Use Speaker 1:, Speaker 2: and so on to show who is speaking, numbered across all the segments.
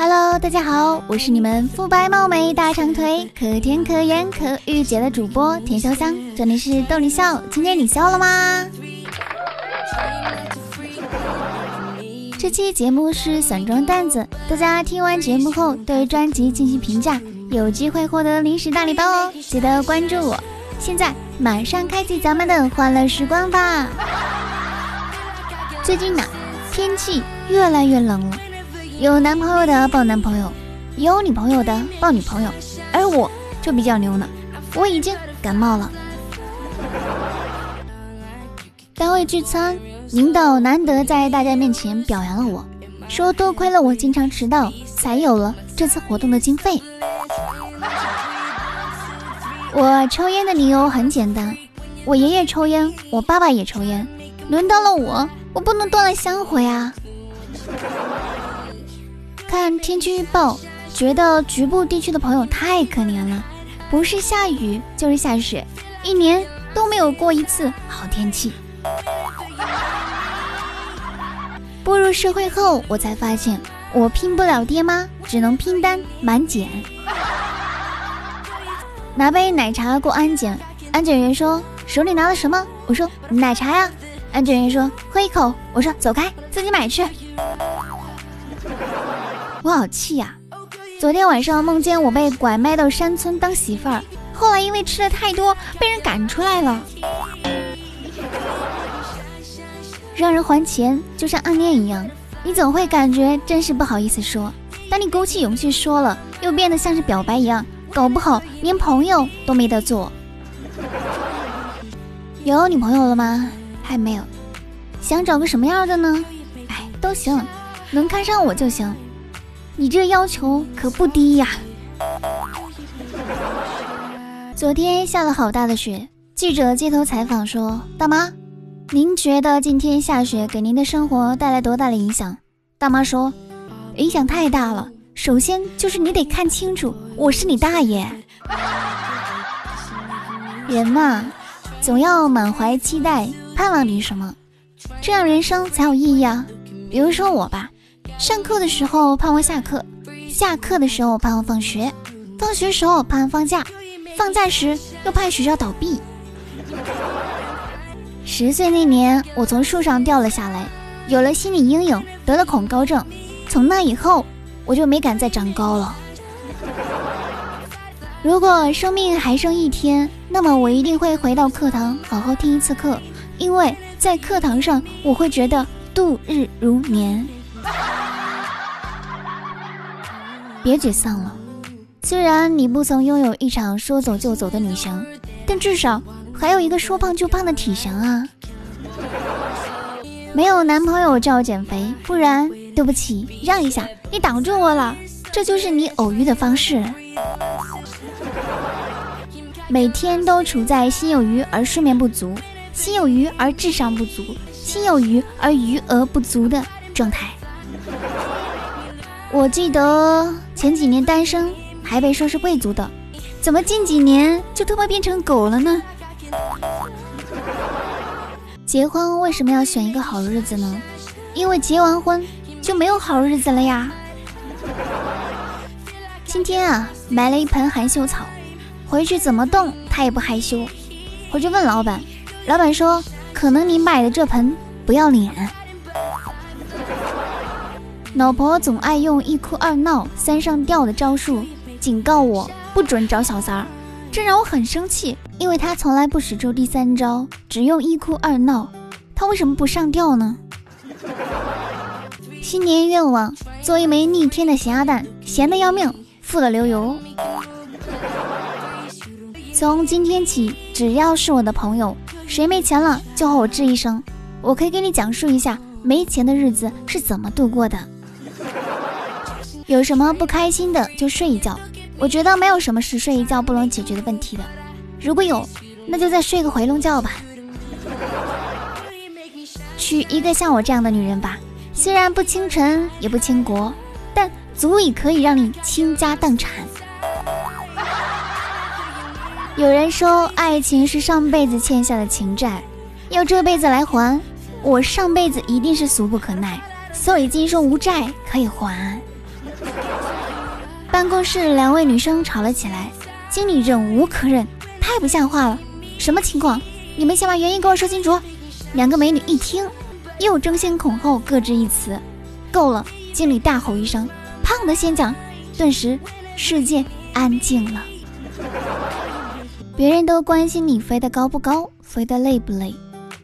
Speaker 1: Hello，大家好，我是你们肤白貌美、大长腿、可甜可盐可御姐的主播田潇湘，这里是逗你笑，今天你笑了吗？这期节目是散装段子，大家听完节目后对专辑进行评价，有机会获得零食大礼包哦，记得关注我。现在马上开启咱们的欢乐时光吧！最近呢，天气越来越冷了，有男朋友的抱男朋友，有女朋友的抱女朋友，而我就比较牛呢，我已经感冒了。单位聚餐，领导难得在大家面前表扬了我，说多亏了我经常迟到，才有了这次活动的经费。我抽烟的理由很简单，我爷爷抽烟，我爸爸也抽烟，轮到了我，我不能断了香火呀。看天气预报，觉得局部地区的朋友太可怜了，不是下雨就是下雪，一年都没有过一次好天气。步入社会后，我才发现我拼不了爹妈，只能拼单满减。拿杯奶茶过安检，安检员说手里拿了什么？我说奶茶呀。安检员说喝一口。我说走开，自己买去。我好气呀！昨天晚上梦见我被拐卖到山村当媳妇儿，后来因为吃的太多被人赶出来了。让人还钱就像暗恋一样，你总会感觉真是不好意思说，当你鼓起勇气说了，又变得像是表白一样。搞不好连朋友都没得做。有女朋友了吗？还没有。想找个什么样的呢？哎，都行，能看上我就行。你这要求可不低呀。昨天下了好大的雪，记者街头采访说：“大妈，您觉得今天下雪给您的生活带来多大的影响？”大妈说：“影响太大了。”首先就是你得看清楚，我是你大爷。人嘛，总要满怀期待，盼望点什么，这样人生才有意义啊。比如说我吧，上课的时候盼望下课，下课的时候盼望放学，放学时候盼望放假，放假时又盼学校倒闭。十岁那年，我从树上掉了下来，有了心理阴影，得了恐高症。从那以后。我就没敢再长高了。如果生命还剩一天，那么我一定会回到课堂好好听一次课，因为在课堂上我会觉得度日如年。别沮丧了，虽然你不曾拥有一场说走就走的旅行，但至少还有一个说胖就胖的体型啊。没有男朋友叫减肥，不然对不起，让一下，你挡住我了，这就是你偶遇的方式。每天都处在心有余而睡眠不足，心有余而智商不足，心有余而余额不足的状态。我记得前几年单身还被说是贵族的，怎么近几年就他妈变成狗了呢？结婚为什么要选一个好日子呢？因为结完婚就没有好日子了呀。今天啊，买了一盆含羞草，回去怎么动它也不害羞。回去问老板，老板说可能你买的这盆不要脸。老婆总爱用一哭二闹三上吊的招数警告我不准找小三儿，这让我很生气。因为他从来不使出第三招，只用一哭二闹，他为什么不上吊呢？新年愿望：做一枚逆天的咸鸭蛋，咸的要命，富的流油。从今天起，只要是我的朋友，谁没钱了就和我吱一声，我可以给你讲述一下没钱的日子是怎么度过的。有什么不开心的就睡一觉，我觉得没有什么是睡一觉不能解决的问题的。如果有，那就再睡个回笼觉吧。娶一个像我这样的女人吧，虽然不倾城也不倾国，但足以可以让你倾家荡产。有人说，爱情是上辈子欠下的情债，要这辈子来还。我上辈子一定是俗不可耐，所以今生无债可以还。办公室两位女生吵了起来，经理忍无可忍，太不像话了！什么情况？你们先把原因给我说清楚。两个美女一听，又争先恐后各执一词。够了！经理大吼一声：“胖的先讲！”顿时，世界安静了。别人都关心你飞得高不高，飞得累不累，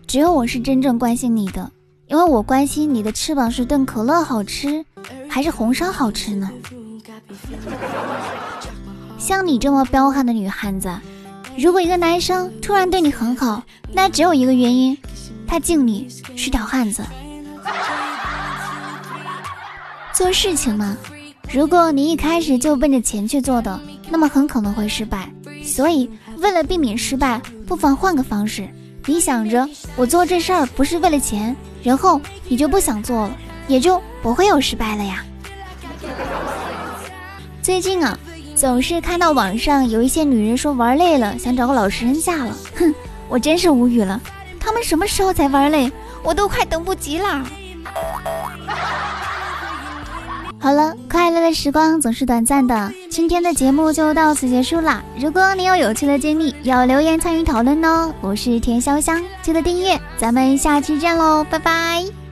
Speaker 1: 只有我是真正关心你的，因为我关心你的翅膀是炖可乐好吃，还是红烧好吃呢？像你这么彪悍的女汉子，如果一个男生突然对你很好，那只有一个原因，他敬你是条汉子。做事情嘛，如果你一开始就奔着钱去做的，那么很可能会失败。所以，为了避免失败，不妨换个方式。你想着我做这事儿不是为了钱，然后你就不想做了，也就不会有失败了呀。最近啊，总是看到网上有一些女人说玩累了，想找个老实人嫁了。哼，我真是无语了。他们什么时候才玩累？我都快等不及啦。好了，快乐的时光总是短暂的，今天的节目就到此结束啦。如果你有有趣的经历，要留言参与讨论哦。我是田潇香，记得订阅，咱们下期见喽，拜拜。